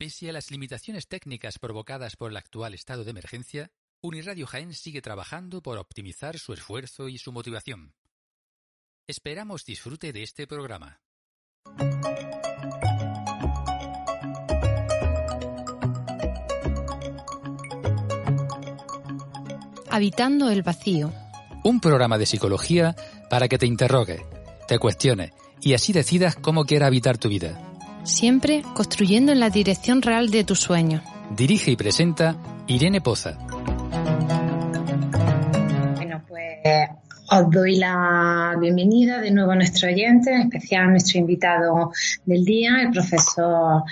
Pese a las limitaciones técnicas provocadas por el actual estado de emergencia, Uniradio Jaén sigue trabajando por optimizar su esfuerzo y su motivación. Esperamos disfrute de este programa. Habitando el vacío. Un programa de psicología para que te interrogue, te cuestione y así decidas cómo quieras habitar tu vida. Siempre construyendo en la dirección real de tus sueños. Dirige y presenta Irene Poza. Bueno, pues os doy la bienvenida de nuevo a nuestro oyente, en especial a nuestro invitado del día, el profesor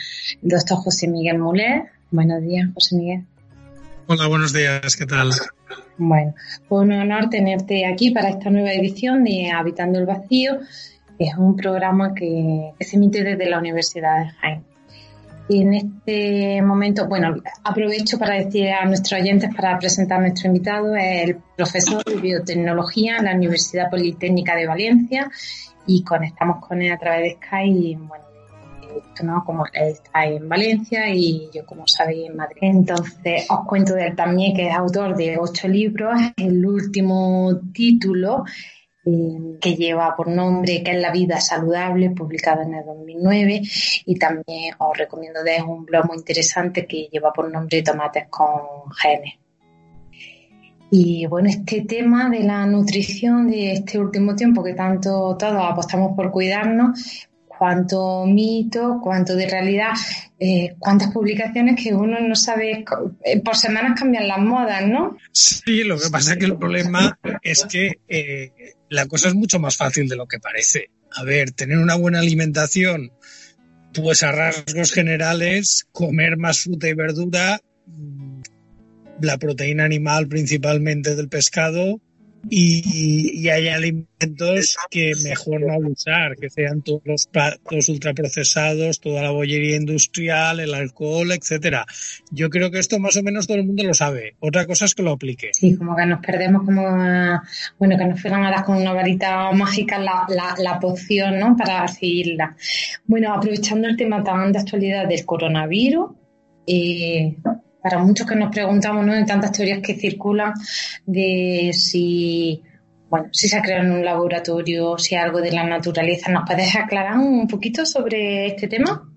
el doctor José Miguel Mulet. Buenos días, José Miguel. Hola, buenos días, ¿qué tal? Bueno, fue un honor tenerte aquí para esta nueva edición de Habitando el Vacío. Es un programa que, se emite desde la Universidad de Jaén. Y en este momento, bueno, aprovecho para decir a nuestros oyentes para presentar a nuestro invitado, es el profesor de biotecnología en la Universidad Politécnica de Valencia y conectamos con él a través de Skype y bueno, ¿no? Como él está en Valencia y yo, como sabéis, en Madrid. Entonces, os cuento de él también que es autor de ocho libros. El último título eh, que lleva por nombre que es La vida saludable, publicado en el 2009 y también os recomiendo de un blog muy interesante que lleva por nombre Tomates con genes. Y bueno, este tema de la nutrición de este último tiempo que tanto todos apostamos por cuidarnos, cuánto mito, cuánto de realidad, eh, cuántas publicaciones que uno no sabe, eh, por semanas cambian las modas, ¿no? Sí, lo que pasa es que el problema es que eh, la cosa es mucho más fácil de lo que parece. A ver, tener una buena alimentación, pues a rasgos generales, comer más fruta y verdura, mm, la proteína animal principalmente del pescado, y, hay alimentos que mejor no usar, que sean todos los platos ultraprocesados, toda la bollería industrial, el alcohol, etcétera. Yo creo que esto más o menos todo el mundo lo sabe. Otra cosa es que lo aplique. Sí, como que nos perdemos como, bueno, que nos fueran a con una varita mágica la, la, la poción, ¿no? Para seguirla. Bueno, aprovechando el tema tan de actualidad del coronavirus, eh, para muchos que nos preguntamos, ¿no? De tantas teorías que circulan de si, bueno, si se ha creado en un laboratorio, si algo de la naturaleza. ¿Nos puedes aclarar un poquito sobre este tema?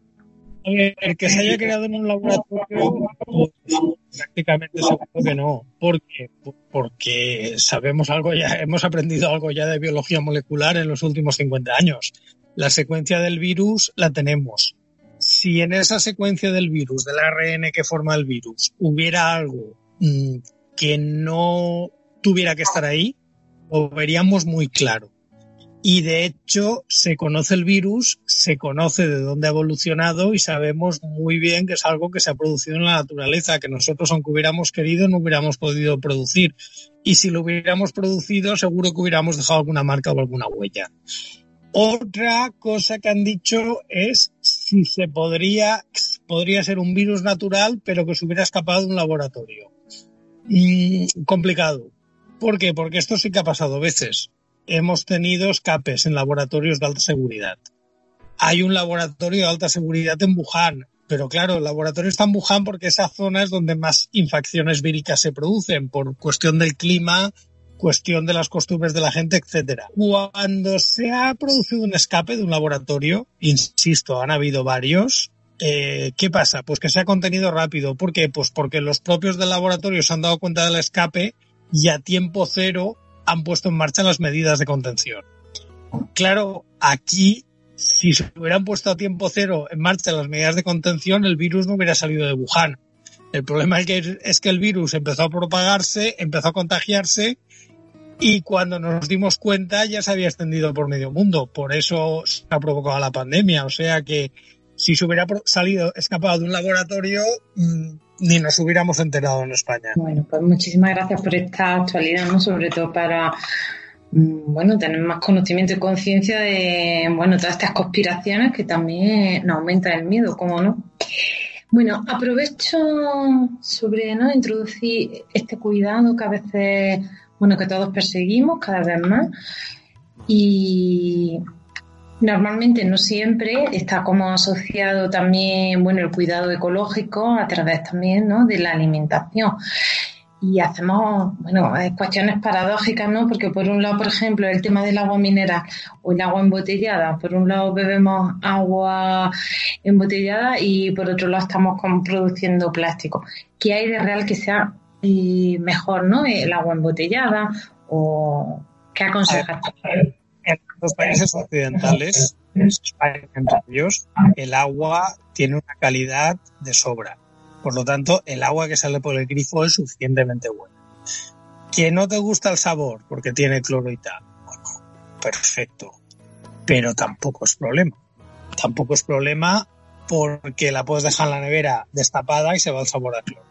El que se haya creado en un laboratorio, prácticamente seguro que no. ¿Por qué? Porque sabemos algo ya, hemos aprendido algo ya de biología molecular en los últimos 50 años. La secuencia del virus la tenemos si en esa secuencia del virus, del ARN que forma el virus, hubiera algo mm, que no tuviera que estar ahí, lo veríamos muy claro. Y de hecho, se conoce el virus, se conoce de dónde ha evolucionado y sabemos muy bien que es algo que se ha producido en la naturaleza, que nosotros, aunque hubiéramos querido, no hubiéramos podido producir. Y si lo hubiéramos producido, seguro que hubiéramos dejado alguna marca o alguna huella. Otra cosa que han dicho es si se podría, podría ser un virus natural, pero que se hubiera escapado de un laboratorio. Complicado. ¿Por qué? Porque esto sí que ha pasado veces. Hemos tenido escapes en laboratorios de alta seguridad. Hay un laboratorio de alta seguridad en Wuhan, pero claro, el laboratorio está en Wuhan porque esa zona es donde más infecciones víricas se producen por cuestión del clima cuestión de las costumbres de la gente, etcétera. Cuando se ha producido un escape de un laboratorio, insisto, han habido varios, eh, ¿qué pasa? Pues que se ha contenido rápido. ¿Por qué? Pues porque los propios del laboratorio se han dado cuenta del escape y a tiempo cero han puesto en marcha las medidas de contención. Claro, aquí, si se hubieran puesto a tiempo cero en marcha las medidas de contención, el virus no hubiera salido de Wuhan. El problema es que, es que el virus empezó a propagarse, empezó a contagiarse y cuando nos dimos cuenta ya se había extendido por medio mundo. Por eso se ha provocado la pandemia. O sea que si se hubiera salido, escapado de un laboratorio, mm, ni nos hubiéramos enterado en España. Bueno, pues muchísimas gracias por esta actualidad, ¿no? Sobre todo para mm, bueno, tener más conocimiento y conciencia de, bueno, todas estas conspiraciones que también nos aumenta el miedo, ¿cómo no? Bueno, aprovecho sobre, ¿no? Introducir este cuidado que a veces bueno, que todos perseguimos cada vez más. Y Normalmente, no siempre, está como asociado también, bueno, el cuidado ecológico a través también, ¿no? De la alimentación y hacemos, bueno, cuestiones paradójicas, ¿no? Porque por un lado, por ejemplo, el tema del agua mineral o el agua embotellada, por un lado bebemos agua embotellada y por otro lado estamos produciendo plástico. ¿Qué hay de real que sea eh, mejor, ¿no? El agua embotellada o qué aconsejas? En los países occidentales, entre ellos, el agua tiene una calidad de sobra por lo tanto, el agua que sale por el grifo es suficientemente buena. Que no te gusta el sabor porque tiene cloro y tal. Bueno, perfecto. Pero tampoco es problema. Tampoco es problema porque la puedes dejar en la nevera destapada y se va el sabor a cloro.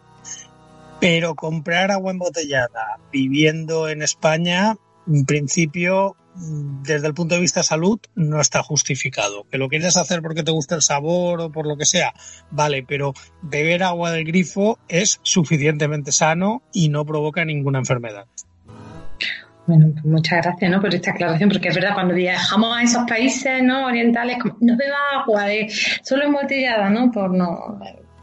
Pero comprar agua embotellada viviendo en España, en principio desde el punto de vista salud no está justificado. Que lo quieres hacer porque te gusta el sabor o por lo que sea, vale, pero beber agua del grifo es suficientemente sano y no provoca ninguna enfermedad. Bueno, pues muchas gracias ¿no? por esta aclaración, porque es verdad, cuando viajamos a esos países ¿no? orientales, como, no beba agua, de, solo embotellada, ¿no? Por no...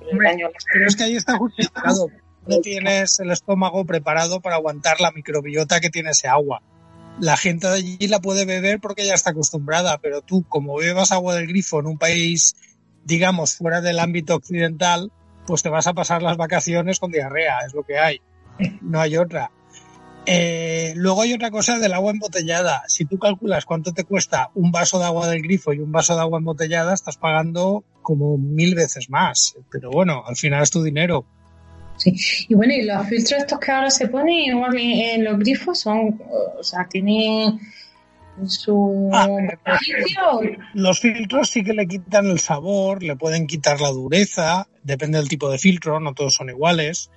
Pero es que ahí está justificado. No tienes el estómago preparado para aguantar la microbiota que tiene ese agua la gente de allí la puede beber porque ya está acostumbrada, pero tú como bebas agua del grifo en un país, digamos, fuera del ámbito occidental, pues te vas a pasar las vacaciones con diarrea, es lo que hay, no hay otra. Eh, luego hay otra cosa del agua embotellada. Si tú calculas cuánto te cuesta un vaso de agua del grifo y un vaso de agua embotellada, estás pagando como mil veces más. Pero bueno, al final es tu dinero. Sí. Y bueno, y los filtros estos que ahora se ponen igual en los grifos son, o sea, tienen su ah, Los filtros sí que le quitan el sabor, le pueden quitar la dureza, depende del tipo de filtro, no todos son iguales.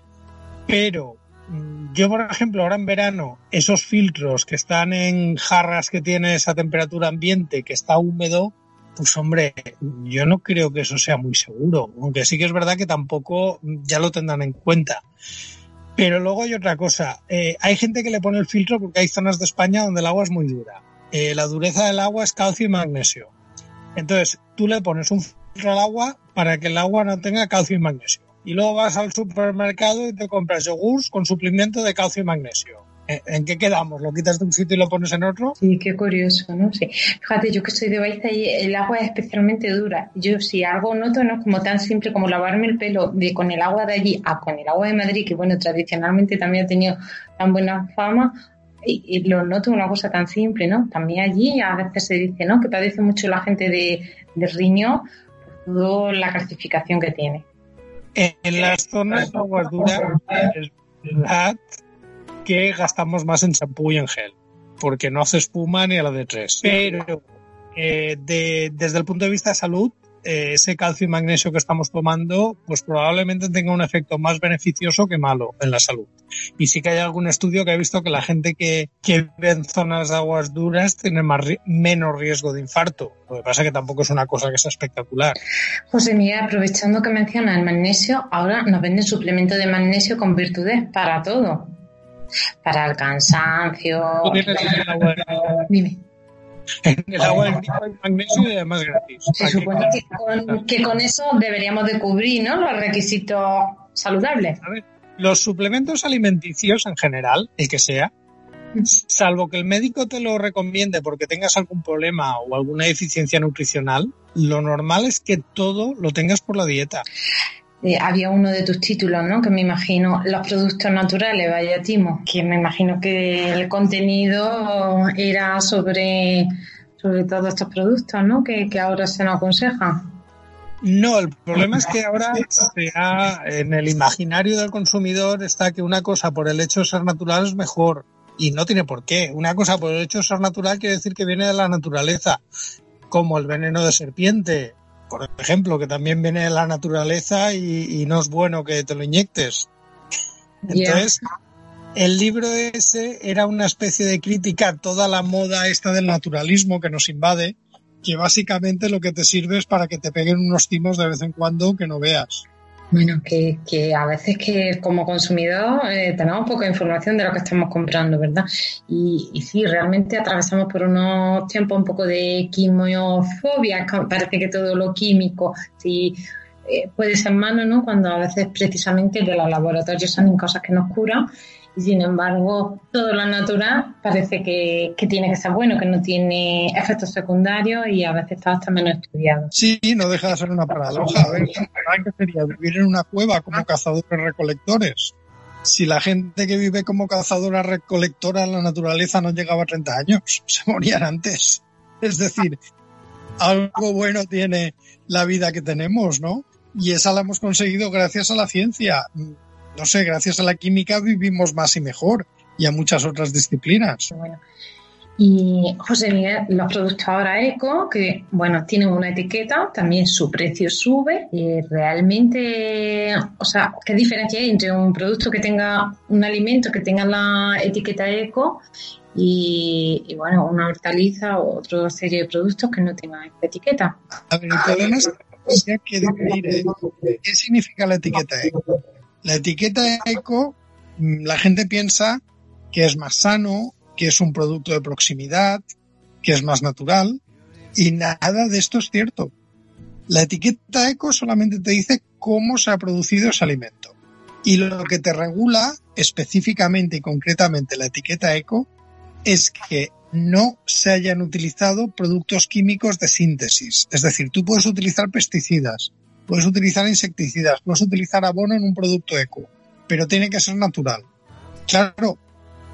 Pero mm, yo, por ejemplo, ahora en verano, esos filtros que están en jarras que tienen esa temperatura ambiente, que está húmedo, pues hombre, yo no creo que eso sea muy seguro, aunque sí que es verdad que tampoco ya lo tendrán en cuenta. Pero luego hay otra cosa, eh, hay gente que le pone el filtro porque hay zonas de España donde el agua es muy dura. Eh, la dureza del agua es calcio y magnesio. Entonces, tú le pones un filtro al agua para que el agua no tenga calcio y magnesio. Y luego vas al supermercado y te compras yogurts con suplimiento de calcio y magnesio. ¿En qué quedamos? ¿Lo quitas de un sitio y lo pones en otro? Sí, qué curioso, ¿no? Sí. Fíjate, yo que soy de Baiza y el agua es especialmente dura. Yo si algo noto no es como tan simple como lavarme el pelo de con el agua de allí a con el agua de Madrid, que bueno, tradicionalmente también ha tenido tan buena fama, y, lo noto una cosa tan simple, ¿no? También allí a veces se dice, ¿no? Que padece mucho la gente de, de riñón por toda la calcificación que tiene. En las zonas de aguas duras es verdad que gastamos más en champú y en gel, porque no hace espuma ni a la de tres. Pero eh, desde el punto de vista de salud, eh, ese calcio y magnesio que estamos tomando, pues probablemente tenga un efecto más beneficioso que malo en la salud. Y sí que hay algún estudio que ha visto que la gente que, vive en zonas de aguas duras tiene más, menos riesgo de infarto. Lo que pasa es que tampoco es una cosa que sea espectacular. José Miguel, aprovechando que menciona el magnesio, ahora nos venden suplemento de magnesio con virtudes para todo para el cansancio. Dime. En el agua hay magnesio y además gratis. Se supone que con, eso deberíamos de cubrir ¿no? los requisitos saludables. A ver, los suplementos alimenticios en general, el que sea, salvo que el médico te lo recomiende porque tengas algún problema o alguna deficiencia nutricional, lo normal es que todo lo tengas por la dieta. Eh, había uno de tus títulos, ¿no? Que me imagino, los productos naturales, vaya timo, que me imagino que el contenido era sobre, sobre todos estos productos, ¿no? Que, ahora se nos aconsejan. No, el problema es que ahora en el imaginario del consumidor está que una cosa por el hecho de ser natural es mejor y no tiene por qué. Una cosa por el hecho de ser natural quiere decir que viene de la naturaleza, como el veneno de serpiente por ejemplo, que también viene de la naturaleza y, no es bueno que te lo inyectes. Entonces, el libro ese era una especie de crítica a toda la moda esta del naturalismo que nos invade, que básicamente lo que te sirve es para que te peguen unos timos de vez en cuando que no veas. Bueno, que, que a veces que como consumidor eh, tenemos poca información de lo que estamos comprando, ¿verdad? Y, y sí, realmente atravesamos por unos tiempos un poco de quimiofobia, parece que todo lo químico, sí, eh, puede ser malo, ¿no? Cuando a veces precisamente de los laboratorios salen cosas que nos curan y sin embargo todo lo natural parece que, tiene que ser bueno, que no tiene efectos secundarios y a veces está hasta menos estudiado. Sí, no deja de ser una paradoja. A ver, ¿qué sería vivir en una cueva como cazadores recolectores? Si la gente que vive como cazadora recolectora en la naturaleza no llegaba a 30 años, se morían antes. Es decir, algo bueno tiene la vida que tenemos, ¿no? Y esa la hemos conseguido gracias a la ciencia no sé, gracias a la química vivimos más y mejor y a muchas otras disciplinas. Y José Miguel, los productos ahora eco, que bueno, tienen una etiqueta, también su precio sube. Y realmente, o sea, ¿qué diferencia hay entre un producto que tenga un alimento que tenga la etiqueta eco y, bueno, una hortaliza o otra serie de productos que no tengan esta etiqueta? A ver, el problema es que definir ¿eh? qué significa la etiqueta eco. La etiqueta eco, mm, la gente piensa que es más sano, que es un producto de proximidad, que es más natural, y nada de esto es cierto. La etiqueta eco solamente te dice cómo se ha producido ese alimento. Y lo que te regula específicamente y concretamente la etiqueta eco es que no se hayan utilizado productos químicos de síntesis. Es decir, tú puedes utilizar pesticidas, puedes utilizar insecticidas, puedes utilizar abono en un producto eco, pero tiene que ser natural. Claro,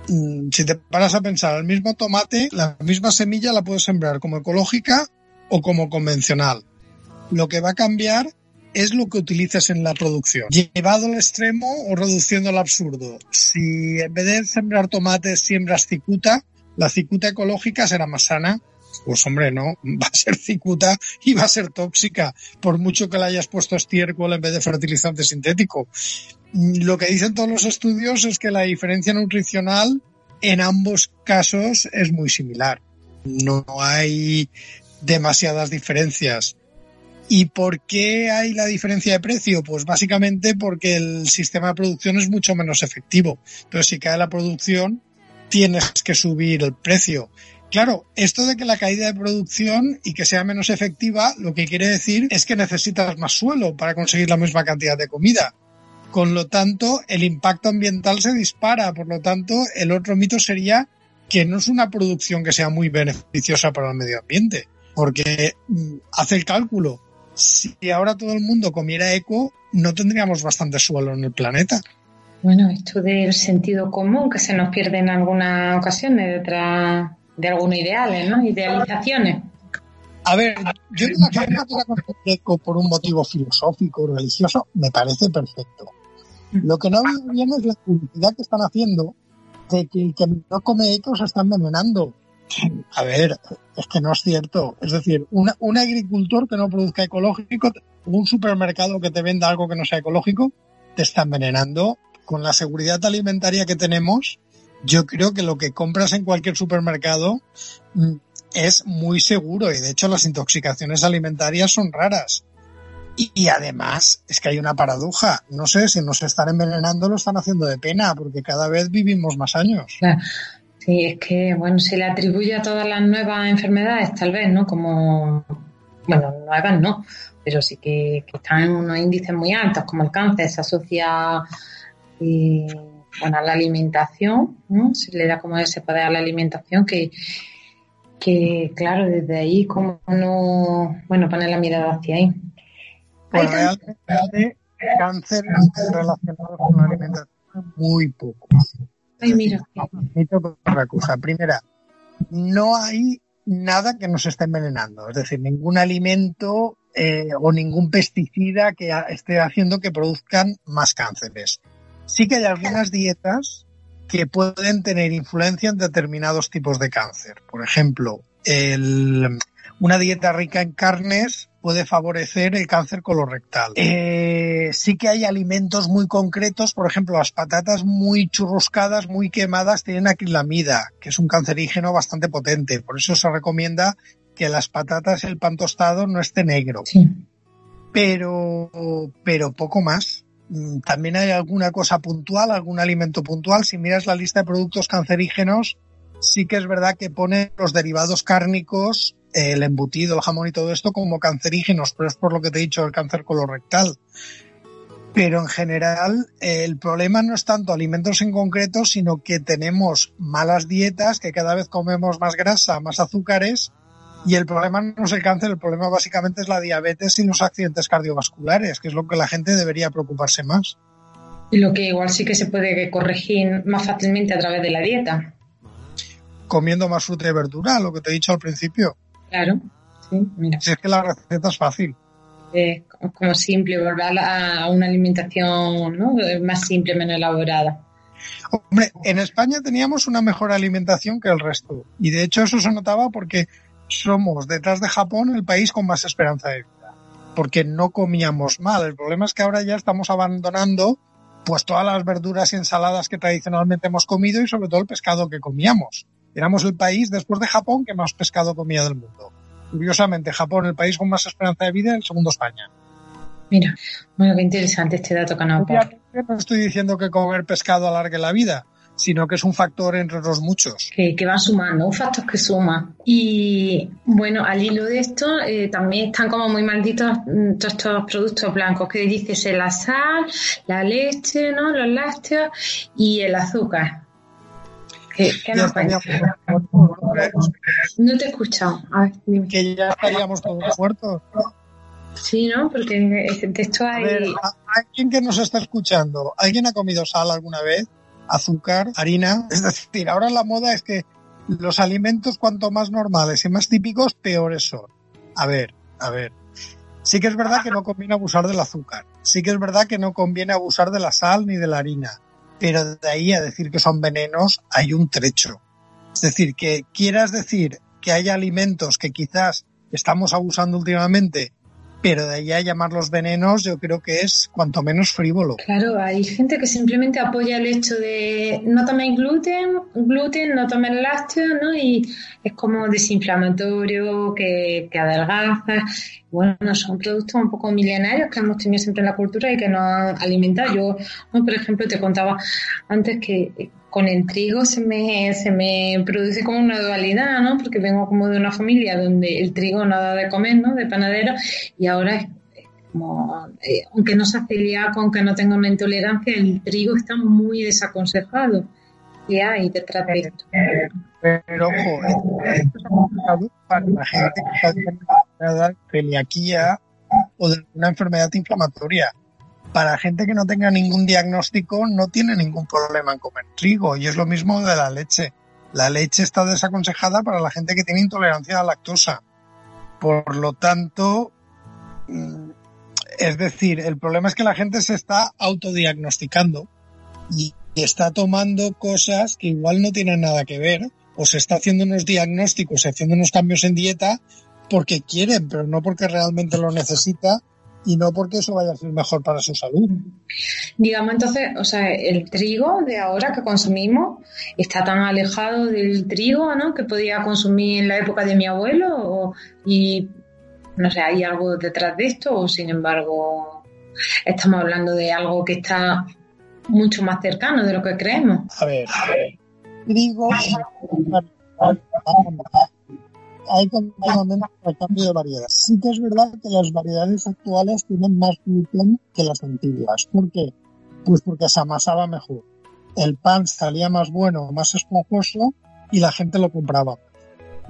mm, si te paras a pensar, el mismo tomate, la misma semilla la puedes sembrar como ecológica o como convencional. Lo que va a cambiar es lo que utilices en la producción. Llevado al extremo o reduciendo al absurdo. Si en vez de sembrar tomates siembras cicuta, la cicuta ecológica será más sana pues hombre, no, va a ser cicuta y va a ser tóxica, por mucho que le hayas puesto estiércol en vez de fertilizante sintético. Lo que dicen todos los estudios es que la diferencia nutricional en ambos casos es muy similar. No hay demasiadas diferencias. ¿Y por qué hay la diferencia de precio? Pues básicamente porque el sistema de producción es mucho menos efectivo. Entonces, si cae la producción, tienes que subir el precio. Claro, esto de que la caída de producción y que sea menos efectiva, lo que quiere decir es que necesitas más suelo para conseguir la misma cantidad de comida. Con lo tanto, el impacto ambiental se dispara. Por lo tanto, el otro mito sería que no es una producción que sea muy beneficiosa para el medio ambiente. Porque mm, hace el cálculo. Si ahora todo el mundo comiera eco, no tendríamos bastante suelo en el planeta. Bueno, esto del sentido común que se nos pierde en algunas ocasiones detrás de algunos ideales, ¿no? Idealizaciones. A ver, yo no que eco por un motivo filosófico, o religioso, me parece perfecto. Lo que no veo bien es la publicidad que están haciendo de que el que no come eco se está envenenando. A ver, es que no es cierto. Es decir, un agricultor que no produzca ecológico, un supermercado que te venda algo que no sea ecológico, te está envenenando. Con la seguridad alimentaria que tenemos, yo creo que lo que compras en cualquier supermercado mm, es muy seguro y de hecho las intoxicaciones alimentarias son raras. Y, además es que hay una paradoja. No sé si nos están envenenando, lo están haciendo de pena porque cada vez vivimos más años. Sí, es que, bueno, se le atribuye a todas las nuevas enfermedades, tal vez, ¿no? Como, bueno, nuevas no, pero sí que, están en unos índices muy altos, como el cáncer, se asocia eh, bueno, a la alimentación, ¿no? Se le da como ese poder a la alimentación que, que claro, desde ahí como no, bueno, poner la mirada hacia ahí. Pues realmente cáncer relacionado con la alimentación muy poco. Ay, mira. Otra cosa. Primera, no hay nada que nos esté envenenando, es decir, ningún alimento eh, o ningún pesticida que esté haciendo que produzcan más cánceres sí que hay algunas dietas que pueden tener influencia en determinados tipos de cáncer. Por ejemplo, una dieta rica en carnes puede favorecer el cáncer colorectal. Eh, sí que hay alimentos muy concretos, por ejemplo, las patatas muy churruscadas, muy quemadas, tienen acrilamida, que es un cancerígeno bastante potente. Por eso se recomienda que las patatas, el pan tostado, no esté negro. pero, pero poco más. Mm, también hay alguna cosa puntual, algún alimento puntual. Si miras la lista de productos cancerígenos, sí que es verdad que pone los derivados cárnicos, el embutido, el jamón y todo esto como cancerígenos, pero es por lo que te he dicho el cáncer colorectal. Pero en general el problema no es tanto alimentos en concreto, sino que tenemos malas dietas, que cada vez comemos más grasa, más azúcares, y el problema no es el cáncer, el problema básicamente es la diabetes y los accidentes cardiovasculares, que es lo que la gente debería preocuparse más. Y lo que igual sí que se puede corregir más fácilmente a través de la dieta. Comiendo más fruta y verdura, lo que te he dicho al principio. Claro, sí, mira. Si es que la receta es fácil. Es como simple, volver a una alimentación ¿no? más simple, menos elaborada. Hombre, en España teníamos una mejor alimentación que el resto. Y de hecho eso se notaba porque somos, detrás de Japón, el país con más esperanza de vida. Porque no comíamos mal. El problema es que ahora ya estamos abandonando pues todas las verduras y ensaladas que tradicionalmente hemos comido y sobre todo el pescado que comíamos. Éramos el país, después de Japón, que más pescado comía del mundo. Curiosamente, Japón, el país con más esperanza de vida, el segundo España. Mira, bueno, qué interesante este dato que no No estoy diciendo que comer pescado alargue la vida, sino que es un factor entre los muchos. Que, que van sumando, un factor que suma. Y bueno, al hilo de esto, eh, también están como muy malditos mm, todos estos productos blancos, que dices la sal, la leche, ¿no? los lácteos y el azúcar. ¿Qué, qué nos No te he escuchado. A ver, Que ya estaríamos todos muertos. Sí, ¿no? Porque de esto hay... A ver, ¿alguien que nos está escuchando? ¿Alguien ha comido sal alguna vez? Azúcar, harina. Es decir, ahora la moda es que los alimentos cuanto más normales y más típicos, peores son. A ver, a ver. Sí que es verdad que no conviene abusar del azúcar. Sí que es verdad que no conviene abusar de la sal ni de la harina. Pero de ahí a decir que son venenos hay un trecho. Es decir, que quieras decir que hay alimentos que quizás estamos abusando últimamente pero de ahí a llamarlos venenos yo creo que es cuanto menos frívolo. Claro, hay gente que simplemente apoya el hecho de no toméis gluten, gluten, no toméis lácteos, ¿no? Y es como desinflamatorio, que, que adelgaza. Bueno, son productos un poco milenarios que hemos tenido siempre en la cultura y que nos alimentan. Yo, por ejemplo, te contaba antes que con el trigo se me, se me produce como una dualidad, ¿no? Porque vengo como de una familia donde el trigo nada de comer, ¿no? De panadero, y ahora es como, eh, aunque no se celíaco, aunque no tenga una intolerancia, el trigo está muy desaconsejado. Y hay detrás de esto. Pero ojo, esto es complicado para la gente que está de celiaquía o de una enfermedad inflamatoria para gente que no tenga ningún diagnóstico no tiene ningún problema en comer trigo y es lo mismo de la leche. La leche está desaconsejada para la gente que tiene intolerancia a la lactosa. Por lo tanto, mm, es decir, el problema es que la gente se está autodiagnosticando y está tomando cosas que igual no tienen nada que ver o se está haciendo unos diagnósticos, haciendo unos cambios en dieta porque quieren, pero no porque realmente lo necesita y no porque eso vaya a ser mejor para su salud. Digamos entonces, o sea, el trigo de ahora que consumimos está tan alejado del trigo, ¿no? Que podía consumir en la época de mi abuelo y no sé, ¿hay algo detrás de esto o sin embargo estamos hablando de algo que está mucho más cercano de lo que creemos? A ver, a ver. trigo hay continuamente el cambio de variedad. Sí que es verdad que las variedades actuales tienen más gluten que las antiguas. ¿Por qué? Pues porque se amasaba mejor. El pan salía más bueno, más esponjoso y la gente lo compraba.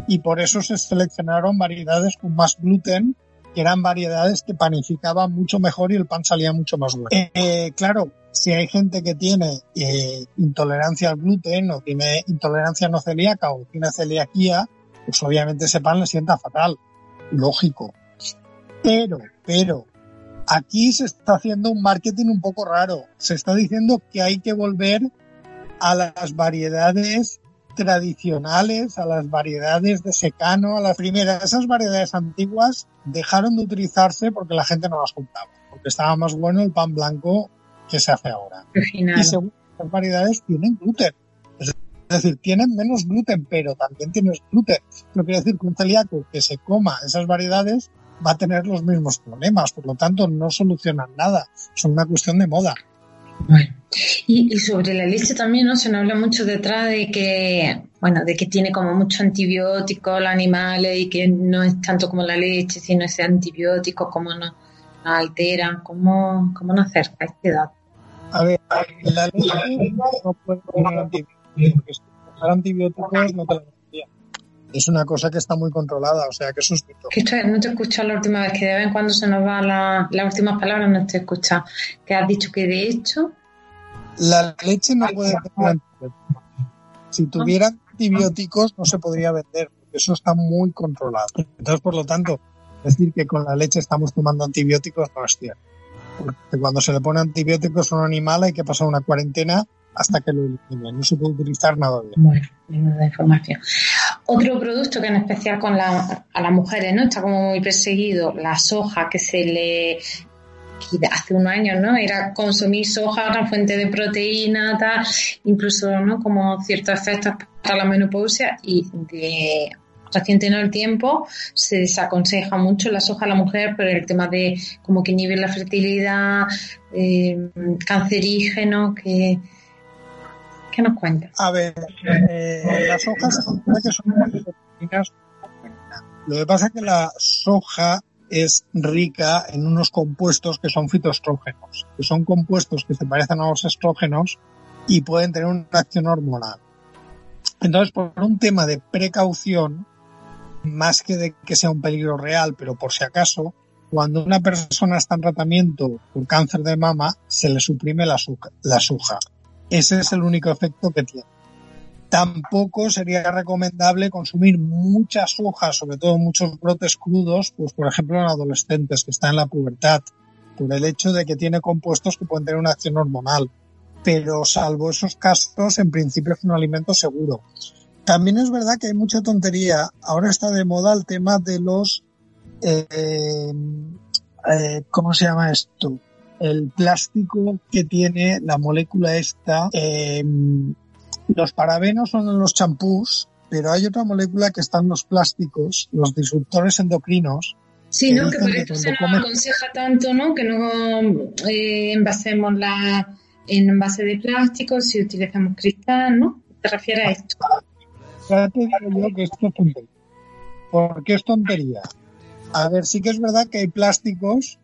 Y por eso se seleccionaron variedades con más gluten, que eran variedades que panificaban mucho mejor y el pan salía mucho más bueno. Eh, claro, si hay gente que tiene eh, intolerancia al gluten o tiene intolerancia no celíaca o tiene celiaquía, pues obviamente ese pan le sienta fatal. Lógico. Pero, pero, aquí se está haciendo un marketing un poco raro. Se está diciendo que hay que volver a las variedades tradicionales, a las variedades de secano, a las primeras. Esas variedades antiguas dejaron de utilizarse porque la gente no las juntaba, porque estaba más bueno el pan blanco que se hace ahora. Y según las variedades tienen gluten. Es decir, tienen menos gluten, pero también tienes gluten. No quiere decir que un celíaco que se coma esas variedades va a tener los mismos problemas. Por lo tanto, no solucionan nada. Son una cuestión de moda. Bueno, y, sobre la leche también, ¿no? Se nos habla mucho detrás de que, bueno, de que tiene como mucho antibiótico los animales y que no es tanto como la leche, sino ese antibiótico, como nos, altera, cómo, cómo nos acerca este dato. A ver, la leche no puede tener antibióticos, porque si antibióticos no te la es una cosa que está muy controlada, o sea que eso es mito. no te he escuchado la última vez, que de vez en cuando se nos va la, las últimas palabras, no te he escuchado. Que has dicho que de hecho... La leche no puede tener antibióticos. Si tuviera antibióticos no se podría vender, porque eso está muy controlado. Entonces, por lo tanto, decir que con la leche estamos tomando antibióticos no es cierto. Porque cuando se le pone antibióticos a un animal hay que pasar una cuarentena hasta que lo elimine. No se puede utilizar nada de Bueno, de información. Otro producto que en especial con la, a las mujeres no está como muy perseguido, la soja que se le hace unos años, ¿no? Era consumir soja, una fuente de proteína, tal, incluso, ¿no? Como ciertos efectos para la menopausia y de reciente en el tiempo se desaconseja mucho la soja a la mujer por el tema de como que inhibe la fertilidad, eh, cancerígeno, que ¿Qué nos cuentas? A ver, eh, las hojas que son. Lo que pasa es que la soja es rica en unos compuestos que son fitoestrógenos, que son compuestos que se parecen a los estrógenos y pueden tener una acción hormonal. Entonces, por un tema de precaución, más que de que sea un peligro real, pero por si acaso, cuando una persona está en tratamiento por cáncer de mama, se le suprime la soja. Ese es el único efecto que tiene. Tampoco sería recomendable consumir muchas hojas, sobre todo muchos brotes crudos, pues por ejemplo en adolescentes que están en la pubertad, por el hecho de que tiene compuestos que pueden tener una acción hormonal. Pero salvo esos casos, en principio es un alimento seguro. También es verdad que hay mucha tontería. Ahora está de moda el tema de los, eh, eh, ¿cómo se llama esto? El plástico que tiene la molécula esta. Em, los parabenos son en los champús, pero hay otra molécula que está en los plásticos, los disruptores endocrinos. Sí, ¿no? Que por eso se nos aconseja tanto, ¿no? Que no eh, envasemos la en envase de plástico si utilizamos cristal, ¿no? ¿Te refieres a esto? Ya te digo yo que esto es tontería. ¿Por qué es tontería? A ver, sí que es verdad que hay plásticos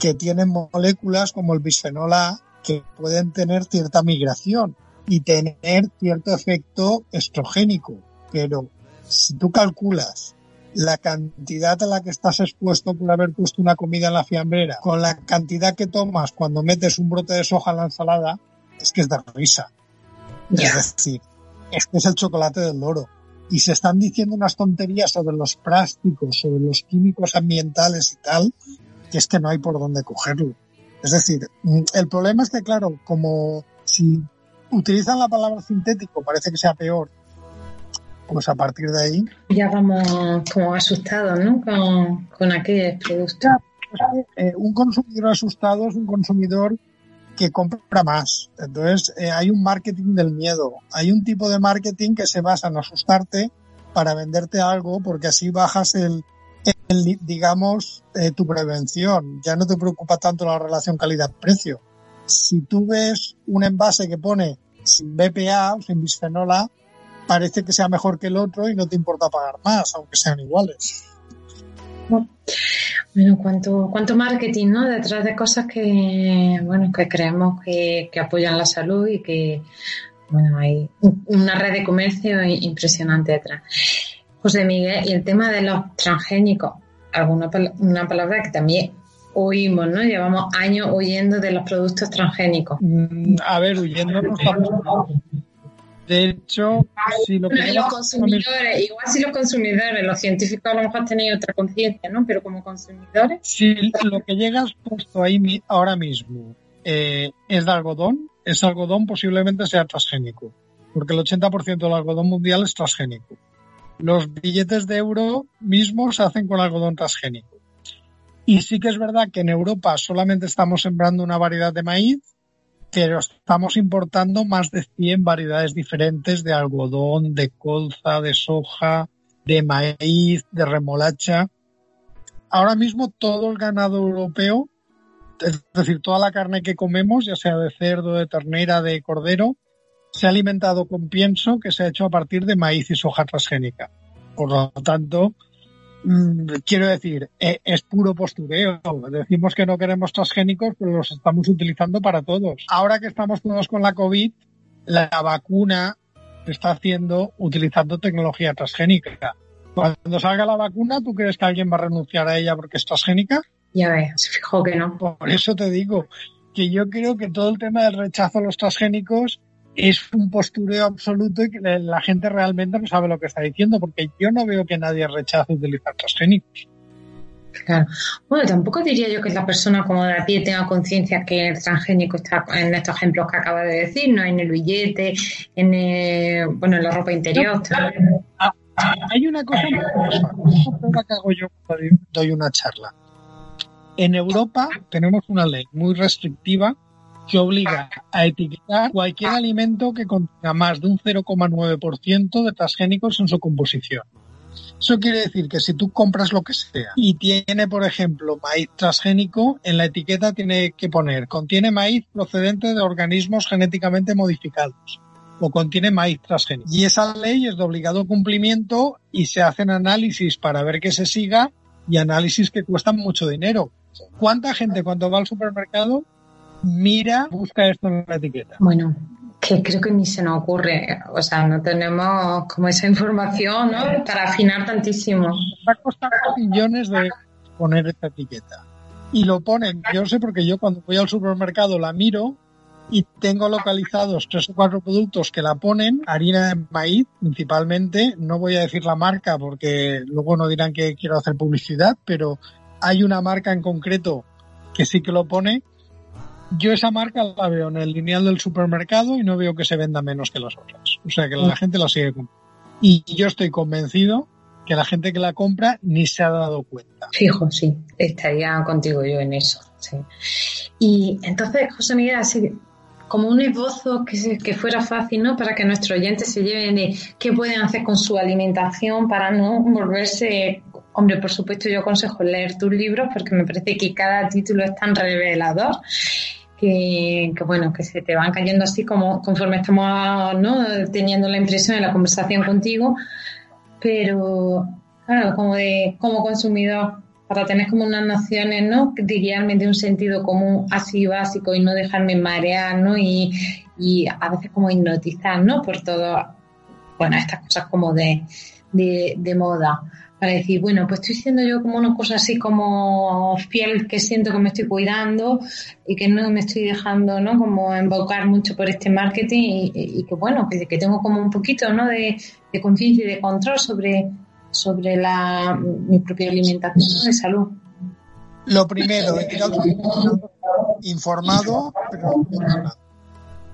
que tienen moléculas como el bisfenol A que pueden tener cierta migración y tener cierto efecto estrogénico. Pero si tú calculas la cantidad a la que estás expuesto por haber puesto una comida en la fiambrera con la cantidad que tomas cuando metes un brote de soja en la ensalada, es que es de risa. Es decir, este es el chocolate del loro. Y se están diciendo unas tonterías sobre los plásticos, sobre los químicos ambientales y tal, que es que no hay por dónde cogerlo. Es decir, mm, el problema es que, claro, como si utilizan la palabra sintético, parece que sea peor, pues a partir de ahí. Ya vamos como asustados, ¿no? Con, con aquel producto. Eh, un consumidor asustado es un consumidor que compra más. Entonces, eh, hay un marketing del miedo. Hay un tipo de marketing que se basa en asustarte para venderte algo, porque así bajas el, digamos, eh, tu prevención. Ya no te preocupa tanto la relación calidad-precio. Si tú ves un envase que pone sin BPA o sin bisfenola, parece que sea mejor que el otro y no te importa pagar más, aunque sean iguales. Bueno, cuánto, cuánto marketing, ¿no? Detrás de cosas que, bueno, que creemos que, que apoyan la salud y que, bueno, hay una red de comercio impresionante detrás. José Miguel, y el tema de los transgénicos, alguna una palabra que también oímos, ¿no? Llevamos años oyendo de los productos transgénicos. Mm, a ver, huyendo no estamos. De hecho, si lo que los consumidores, igual si los consumidores, los científicos a lo mejor tenéis otra conciencia, ¿no? Pero como consumidores. Si lo que llegas puesto ahí ahora mismo eh, es de algodón, ese algodón posiblemente sea transgénico, porque el 80% del algodón mundial es transgénico. Los billetes de euro mismos se hacen con algodón transgénico. Y sí que es verdad que en Europa solamente estamos sembrando una variedad de maíz, pero estamos importando más de 100 variedades diferentes de algodón, de colza, de soja, de maíz, de remolacha. ahora mismo todo el ganado europeo, es decir, toda la carne que comemos, ya sea de cerdo, de ternera, de cordero, se ha alimentado con pienso que se ha hecho a partir de maíz y soja transgénica. Por lo tanto, mm, quiero decir, e, es puro postureo. Decimos que no queremos transgénicos, pero los estamos utilizando para todos. Ahora que estamos todos con la COVID, la vacuna se está haciendo utilizando tecnología transgénica. Cuando salga la vacuna, ¿tú crees que alguien va a renunciar a ella porque es transgénica? Ya ves, se fijó que no. Por eso te digo que yo creo que todo el tema del rechazo a los transgénicos es un postureo absoluto y que la gente realmente no sabe lo que está diciendo, porque yo no veo que nadie rechace utilizar transgénicos. Claro. Bueno, tampoco diría yo que la persona como de a pie tenga conciencia que el transgénico está en estos ejemplos que acaba de decir, no en el billete, en bueno, en la ropa interior. Ah, hay una cosa que hago yo cuando doy una charla. En Europa tenemos una ley muy restrictiva que obliga a etiquetar cualquier alimento que contenga más de un 0,9% de transgénicos en su composición. Eso quiere decir que si tú compras lo que sea y tiene, por ejemplo, maíz transgénico, en la etiqueta tiene que poner contiene maíz procedente de organismos genéticamente modificados o contiene maíz transgénico. Y esa ley es de obligado cumplimiento y se hacen análisis para ver que se siga y análisis que cuestan mucho dinero. ¿Cuánta gente cuando va al supermercado mira, busca esto en la etiqueta. Bueno, que creo que ni se nos ocurre, o sea, no tenemos como esa información, ¿no? Para afinar tantísimo. Va a costar millones de poner esta etiqueta. Y lo ponen, yo sé porque yo cuando voy al supermercado la miro y tengo localizados tres o cuatro productos que la ponen, harina de maíz principalmente, no voy a decir la marca porque luego no dirán que quiero hacer publicidad, pero hay una marca en concreto que sí que lo pone yo esa marca la veo en el lineal del supermercado y no veo que se venda menos que las otras. O sea que la mm. gente la sigue comprando. Y yo estoy convencido que la gente que la compra ni se ha dado cuenta. Fijo, sí, estaría contigo yo en eso. Sí. Y entonces, José Miguel, así como un esbozo que, que fuera fácil, ¿no? Para que nuestros oyentes se lleven de qué pueden hacer con su alimentación para no volverse Hombre, por supuesto, yo aconsejo leer tus libros porque me parece que cada título es tan revelador que, bueno, que se te van cayendo así como conforme estamos ¿no? teniendo la impresión en la conversación contigo, pero claro, como de como consumidor, para tener como unas nociones, ¿no? De de un sentido común así básico y no dejarme marear, ¿no? Y, y a veces como hipnotizar, ¿no? Por todo, bueno, estas cosas como de, de, de moda para decir, bueno, pues estoy siendo yo como una cosa así como fiel, que siento que me estoy cuidando y que no me estoy dejando, ¿no? Como embocar mucho por este marketing y, que, bueno, que, tengo como un poquito, ¿no? De, conciencia y de control sobre, sobre la, mi propia alimentación de salud. Lo primero, informado, pero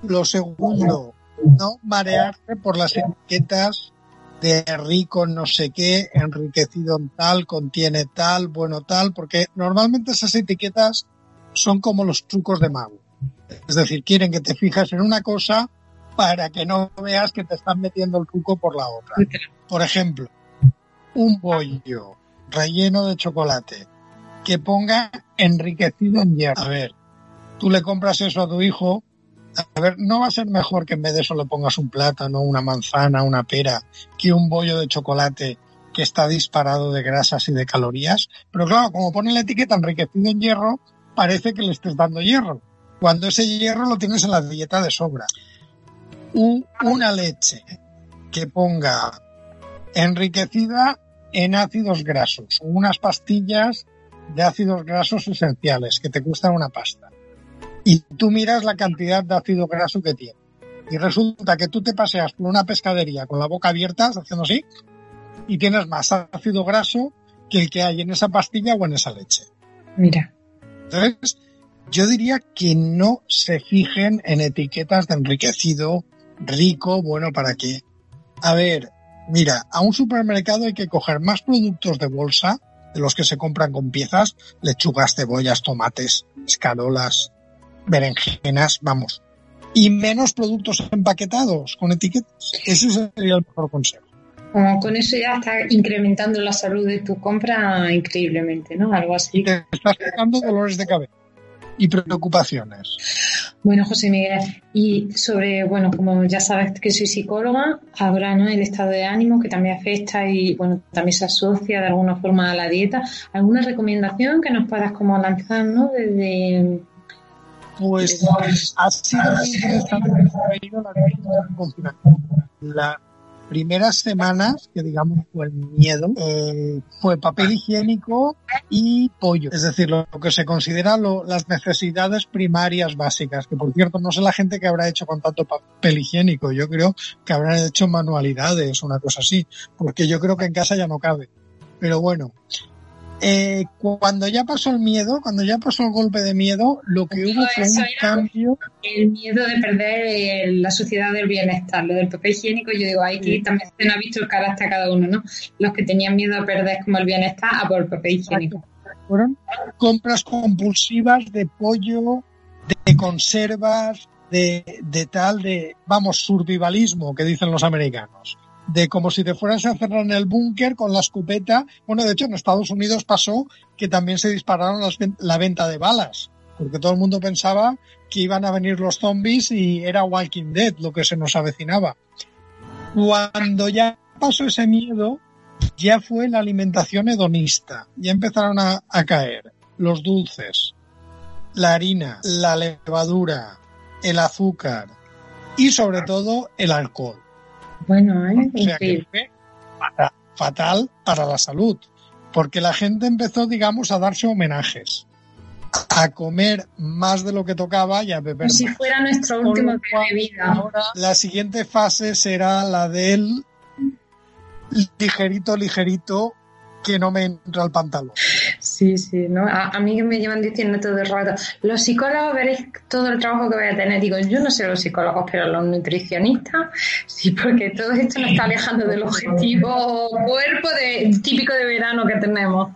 Lo segundo, no marearse por las etiquetas de rico no sé qué, enriquecido en tal, contiene tal, bueno tal, porque normalmente esas etiquetas son como los trucos de mago. Es decir, quieren que te fijas en una cosa para que no veas que te están metiendo el truco por la otra. Por ejemplo, un bollo relleno de chocolate que ponga enriquecido en hierro. A ver, tú le compras eso a tu hijo a ver, ¿no va a ser mejor que en vez de eso le pongas un plátano, una manzana, una pera, que un bollo de chocolate que está disparado de grasas y de calorías? Pero claro, como pone la etiqueta enriquecido en hierro, parece que le estés dando hierro, cuando ese hierro lo tienes en la dieta de sobra. una leche que ponga enriquecida en ácidos grasos, unas pastillas de ácidos grasos esenciales que te cuestan una pasta y tú miras la cantidad de ácido graso que tiene. Y resulta que tú te paseas por una pescadería con la boca abierta, haciendo así, y tienes más ácido graso que el que hay en esa pastilla o en esa leche. Mira. Entonces, yo diría que no se fijen en etiquetas de enriquecido, rico, bueno, ¿para qué? A ver, mira, a un supermercado hay que coger más productos de bolsa de los que se compran con piezas, lechugas, cebollas, tomates, escarolas, berenjenas, vamos. Y menos productos empaquetados con etiquetas. Ese sería el mejor consejo. Como con eso ya está incrementando la salud de tu compra increíblemente, ¿no? Algo así. Te estás quitando dolores de cabeza y preocupaciones. Bueno, José Miguel, y sobre, bueno, como ya sabes que soy psicóloga, habrá ¿no? el estado de ánimo que también afecta y, bueno, también se asocia de alguna forma a la dieta. ¿Alguna recomendación que nos puedas como lanzar, ¿no? Desde... Pues ha sido muy interesante la, primeras semanas, que digamos fue el miedo, eh, fue papel higiénico y pollo. Es decir, lo, que se considera las necesidades primarias básicas, que por cierto no sé la gente que habrá hecho con tanto papel higiénico. Yo creo que habrán hecho manualidades, una cosa así, porque yo creo que en casa ya no cabe. Pero bueno, eh, cuando ya pasó el miedo, cuando ya pasó el golpe de miedo, lo que hubo fue un cambio. El miedo de perder eh, la sociedad del bienestar, lo del papel higiénico, yo digo, aquí también se ha visto el carácter a cada uno, ¿no? Los que tenían miedo a perder como el bienestar a por el papel higiénico. Fueron compras compulsivas de pollo, de conservas, de, de tal, de, vamos, survivalismo, que dicen los americanos de como si te fueras a cerrar en el búnker con la escopeta. Bueno, de hecho en Estados Unidos pasó que también se dispararon la venta de balas, porque todo el mundo pensaba que iban a venir los zombies y era Walking Dead lo que se nos avecinaba. Cuando ya pasó ese miedo, ya fue la alimentación hedonista, ya empezaron a, a caer los dulces, la harina, la levadura, el azúcar y sobre todo el alcohol. Bueno, ¿eh? fatal para la salud, porque la gente empezó, digamos, a darse homenajes, a comer más de lo que tocaba y a beber. Como si fuera nuestro último día de vida. la siguiente fase será la del ligerito, ligerito, que no me entra el pantalón. Sí, sí, ¿no? A, mí me llevan diciendo todo el rato, los psicólogos veréis todo el trabajo que voy a tener. Digo, yo no sé los psicólogos, pero los nutricionistas, sí, porque todo esto nos está alejando del objetivo cuerpo de, típico de verano que tenemos.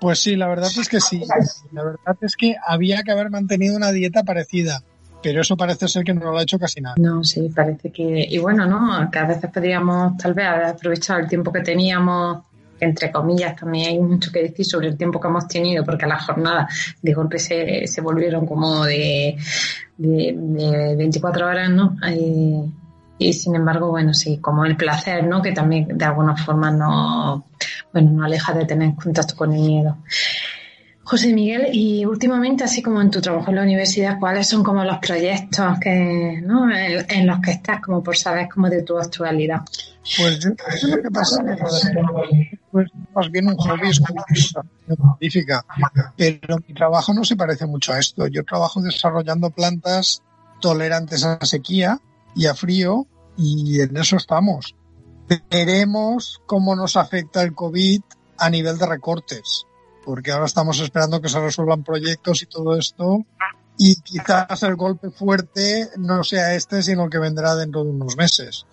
Pues sí, la verdad es que sí. La verdad es que había que haber mantenido una dieta parecida pero eso parece ser que no lo ha hecho casi nada. No, sí, parece que. Y bueno, ¿no? Que a veces podríamos tal vez haber aprovechado el tiempo que teníamos entre comillas, también hay mucho que decir sobre el tiempo que hemos tenido, porque las jornadas de golpe se, se volvieron como de, de, 24 horas, ¿no? y sin embargo, bueno, sí, como el placer, ¿no? Que también de alguna forma no, bueno, no aleja de tener contacto con el miedo. José Miguel, y últimamente, así como en tu trabajo en la universidad, ¿cuáles son como los proyectos que, ¿no? en, los que estás, como por saber como de tu actualidad? Pues yo, lo que pasa es pues, más bien un hobby es científica, pero mi trabajo no se parece mucho a esto. Yo trabajo desarrollando plantas tolerantes a sequía y a frío y en eso estamos. Veremos cómo nos afecta el COVID a nivel de recortes porque ahora estamos esperando que se resuelvan proyectos y todo esto, y quizás el golpe fuerte no sea este, sino que vendrá dentro de unos meses.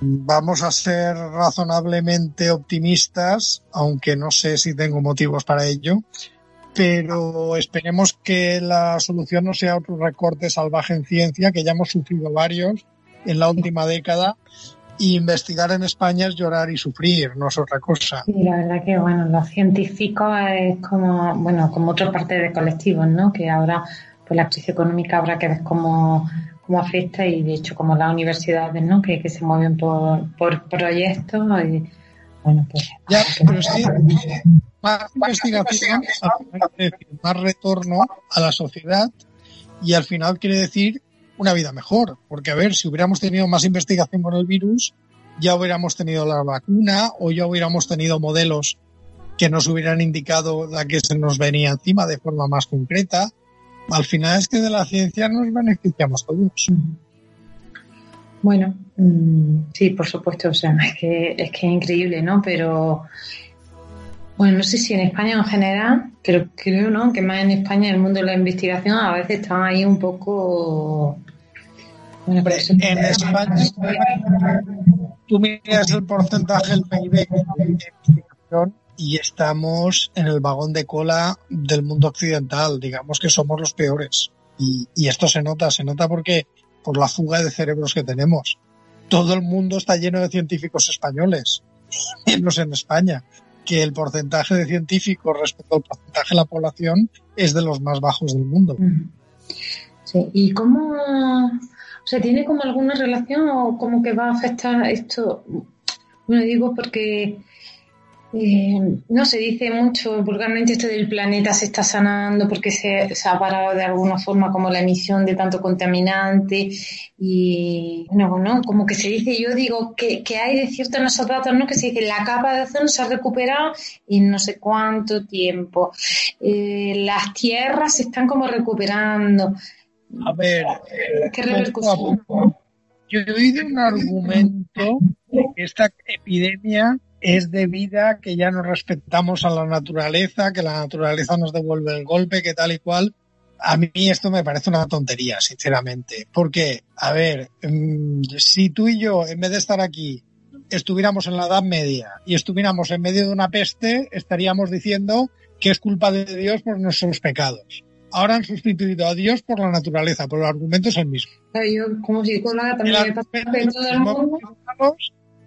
Vamos a ser razonablemente optimistas, aunque no sé si tengo motivos para ello, pero esperemos que la solución no sea otro recorte salvaje en ciencia, que ya hemos sufrido varios en la última década y investigar en España es llorar y sufrir, no es otra cosa. Sí, la verdad que, bueno, los científicos es como, bueno, como otra parte de colectivos, ¿no? Que ahora, pues la crisis económica habrá que ver cómo, cómo afecta y, de hecho, como las universidades, ¿no? Que, que se mueven por, por proyectos y, bueno, pues... Ya, pero que más investigación más retorno a la sociedad y al final quiere decir una vida mejor. Porque, a ver, si hubiéramos tenido más investigación con el virus, ya hubiéramos tenido la vacuna o ya hubiéramos tenido modelos que nos hubieran indicado la que se nos venía encima de forma más concreta. Al final es que de la ciencia nos beneficiamos todos. Bueno, mm, sí, por supuesto, o sea, es que es que increíble, ¿no? Pero bueno, no sé si en España en general, pero creo ¿no? que más en España el mundo de la investigación a veces está ahí un poco... Bueno, en España, tú miras el porcentaje del PIB de investigación y estamos en el vagón de cola del mundo occidental. Digamos que somos los peores. Y, y esto se nota, se nota porque por la fuga de cerebros que tenemos. todo el mundo está lleno de científicos españoles, menos en España, que el porcentaje de científicos respecto al porcentaje de la población es de los más bajos del mundo. Sí, ¿y cómo, o sea, tiene como alguna relación o cómo que va a afectar esto? Bueno, digo porque eh, no se dice mucho vulgarmente esto del planeta se está sanando porque se, ha parado de alguna forma como la emisión de tanto contaminante y bueno, como que se dice, yo digo que, hay de cierto en esos datos, ¿no? Que se dice la capa de ozono se ha recuperado en no sé cuánto tiempo. Eh, las tierras se están como recuperando. A ver, ¿qué repercusión? Yo he oído un argumento que esta epidemia es debida a que ya no respetamos a la naturaleza, que la naturaleza nos devuelve el golpe, que tal y cual. A mí esto me parece una tontería, sinceramente. Porque, a ver, mm, si tú y yo, en vez de estar aquí, estuviéramos en la Edad Media y estuviéramos en medio de una peste, estaríamos diciendo que es culpa de Dios por nuestros pecados. Ahora han sustituido a Dios por la naturaleza, pero el argumento es el mismo. Yo, como psicóloga, también me todo el mundo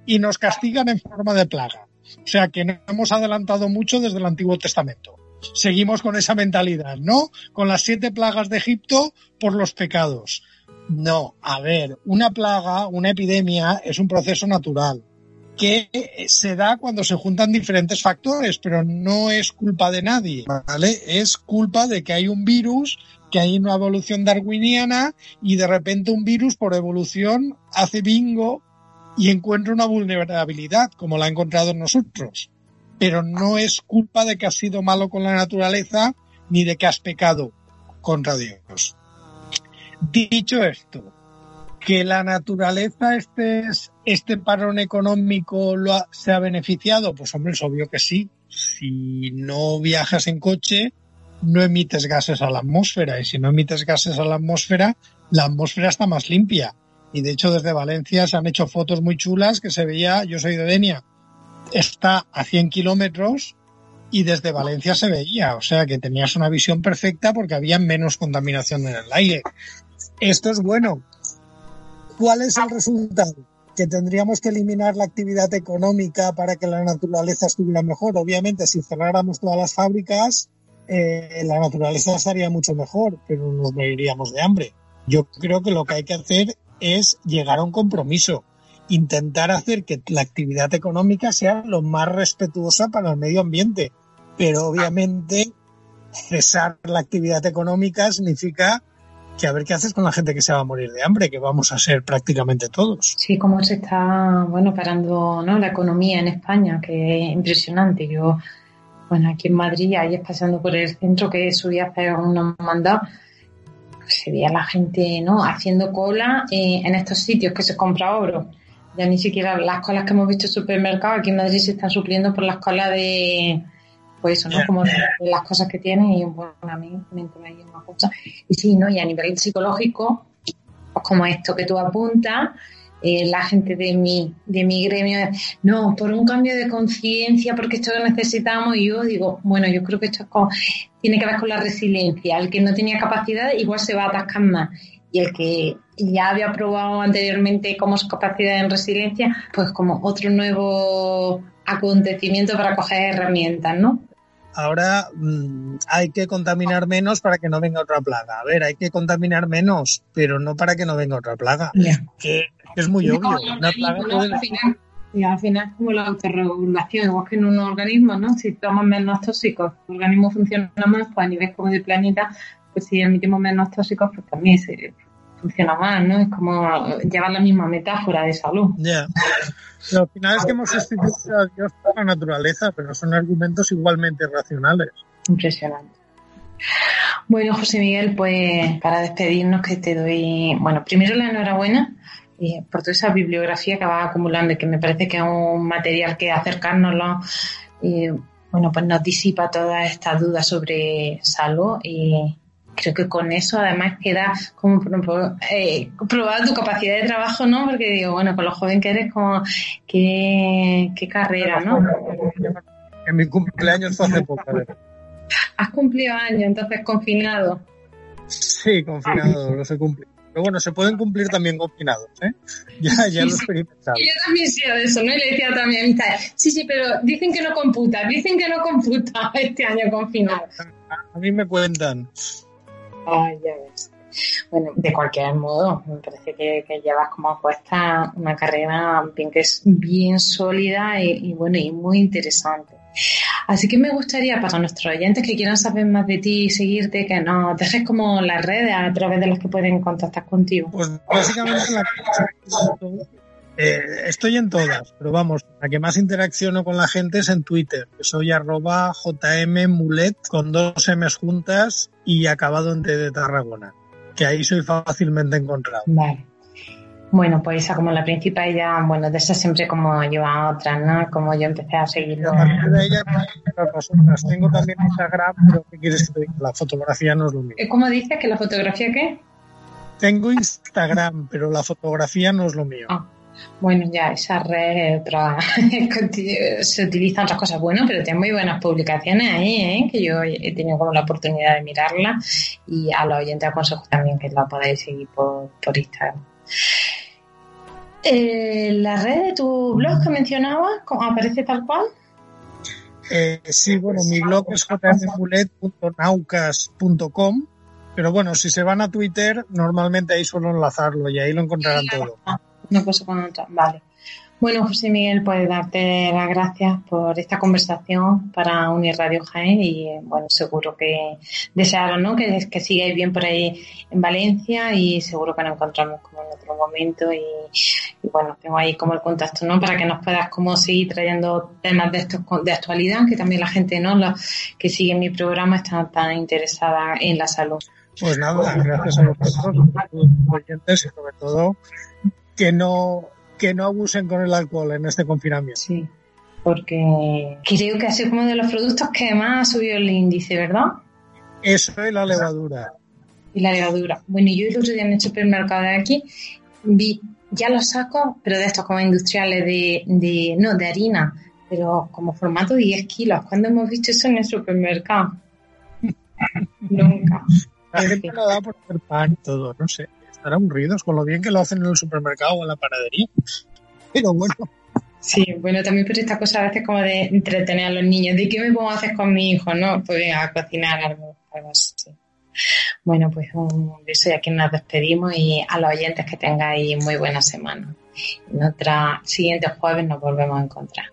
y nos castigan en forma de plaga. O sea que no hemos adelantado mucho desde el Antiguo Testamento. Seguimos con esa mentalidad, ¿no? Con las siete plagas de Egipto por los pecados. No, a ver, una plaga, una epidemia es un proceso natural que se da cuando se juntan diferentes factores, pero no es culpa de nadie, ¿vale? Es culpa de que hay un virus, que hay una evolución darwiniana y de repente un virus por evolución hace bingo y encuentra una vulnerabilidad como la ha encontrado en nosotros. Pero no es culpa de que has sido malo con la naturaleza ni de que has pecado contra Dios. Dicho esto, que la naturaleza este, este parón económico lo se ha beneficiado, pues hombre, es obvio que sí. Si no viajas en coche, no emites gases a la atmósfera y si no emites gases a la atmósfera, la atmósfera está más limpia. Y de hecho desde Valencia se han hecho fotos muy chulas que se veía, yo soy de Denia, está a 100 kilómetros y desde Valencia se veía, o sea que tenías una visión perfecta porque había menos contaminación en el aire. Esto es bueno. ¿Cuál es el resultado? Que tendríamos que eliminar la actividad económica para que la naturaleza estuviera mejor. Obviamente, si cerráramos todas las fábricas, eh, la naturaleza estaría mucho mejor, pero nos moriríamos de hambre. Yo creo que lo que hay que hacer es llegar a un compromiso, intentar hacer que la actividad económica sea lo más respetuosa para el medio ambiente. Pero obviamente cesar la actividad económica significa que a ver qué haces con la gente que se va a morir de hambre, que vamos a ser prácticamente todos. Sí, cómo se está, bueno, parando ¿no? la economía en España, que es impresionante. Yo, bueno, aquí en Madrid, ahí pasando por el centro que subí a hacer unos mandados, se veía la gente no haciendo cola eh, en estos sitios que se compra oro. Ya ni siquiera las colas que hemos visto en supermercados aquí en Madrid se están supliendo por las colas de, pues eso, ¿no? Como las cosas que tienen y bueno, a mí me ahí una cosa. Y sí, ¿no? Y a nivel psicológico, pues como esto que tú apuntas, eh, la gente de mi, de mi gremio, no, por un cambio de conciencia, porque esto lo necesitamos, y yo digo, bueno, yo creo que esto tiene que ver con la resiliencia. El que no tenía capacidad igual se va a atascar más. Y el que ya había probado anteriormente como su capacidad en resiliencia, pues como otro nuevo acontecimiento para coger herramientas, ¿no? Ahora mm, hay que contaminar menos para que no venga otra plaga. A ver, hay que contaminar menos, pero no para que no venga otra plaga. Que, es muy obvio. Una plaga y al final es como la autorregulación, igual que en un organismo, ¿no? Si tomamos menos tóxicos, el organismo funciona más, pues a nivel como del planeta, pues si emitimos menos tóxicos, pues también se funciona más, ¿no? Es como llevar la misma metáfora de salud. Ya. Al final es que hemos sustituido a Dios por la naturaleza, pero son argumentos igualmente racionales. Impresionante. Bueno, José Miguel, pues para despedirnos que te doy, bueno, primero la enhorabuena eh, por toda esa bibliografía que vas acumulando y que me parece que es un material que acercárnoslo, eh, bueno, pues nos disipa todas estas dudas sobre salud y, creo que con eso además queda como eh, probar tu capacidad de trabajo, ¿no? Porque digo, bueno, con lo joven que eres, como, qué, qué carrera, ¿no? En mi cumpleaños fue hace poco. ¿Has cumplido años, entonces confinado? Sí, confinado, lo sé cumplir. Pero bueno, se pueden cumplir también confinados, ¿eh? Ya, ya lo he experimentado. Y yo también sé de eso, ¿no? Y le decía a mi amistad, sí, sí, pero dicen que no computa, dicen que no computa este año confinado. A mí me cuentan. Ay, ya ves. Bueno, de cualquier modo, me parece que, llevas como puesta una carrera bien que es bien sólida y, bueno y muy interesante. Así que me gustaría para nuestros oyentes que quieran saber más de ti y seguirte, que nos dejes como las redes a través de las que pueden contactar contigo. Pues básicamente la eh, estoy en todas, pero vamos, la que más interacciono con la gente es en Twitter, que soy arroba jmmulet con dos M's juntas y acabado en T de Tarragona que ahí soy fácilmente encontrado. Vale. Bueno, pues esa como la principal ya, bueno, de esa siempre como yo a otras, ¿no? Como yo empecé a seguirlo. A partir de ella, Tengo también Instagram, pero ¿qué quieres que te diga? La fotografía no es lo. Eh, ¿Cómo dices que la fotografía qué? Tengo Instagram, pero la fotografía no es lo mío. Ah. Bueno, ya esa red se utilizan otras cosas. Bueno, pero tiene muy buenas publicaciones ahí, ¿eh? que yo he tenido como la oportunidad de mirarla y a los oyentes aconsejo también que la podáis seguir por, Instagram. Eh, ¿La red de tu blog que mencionabas aparece tal cual? Eh, sí, bueno, mi blog es jmmulet.naucas.com, pero bueno, si se van a Twitter, normalmente ahí suelo enlazarlo y ahí lo encontrarán todo una cosa con otra. Vale. Bueno, José Miguel, pues darte las gracias por esta conversación para Unir Radio Jaén y bueno, seguro que desearos ¿no? que, que sigáis bien por ahí en Valencia y seguro que nos encontramos como en otro momento y, bueno, tengo ahí como el contacto ¿no? para que nos puedas como seguir trayendo temas de estos de actualidad, que también la gente ¿no? que sigue mi programa está tan interesada en la salud. Pues nada, gracias a vosotros, oyentes y sobre todo que no, que no abusen con el alcohol en este confinamiento. Sí, porque creo que ha sido como de los productos que más ha subido el índice, ¿verdad? Eso es la levadura. Y la levadura. Bueno, yo el otro día en el supermercado de aquí vi ya los sacos, pero de estos como industriales de, de no, de harina, pero como formato de 10 kilos. ¿Cuándo hemos visto eso en el supermercado? Nunca. La gente lo da por hacer pan y todo, no sé estar aburridos con lo bien que lo hacen en el supermercado o en la panadería. Pero bueno. Sí, bueno, también por esta cosa a veces como de entretener a los niños. ¿De qué me pongo hacer con mi hijo? No, pues a cocinar algo, así. Bueno, pues un beso y aquí nos despedimos y a los oyentes que tengáis muy buena semana. En otra siguiente jueves nos volvemos a encontrar.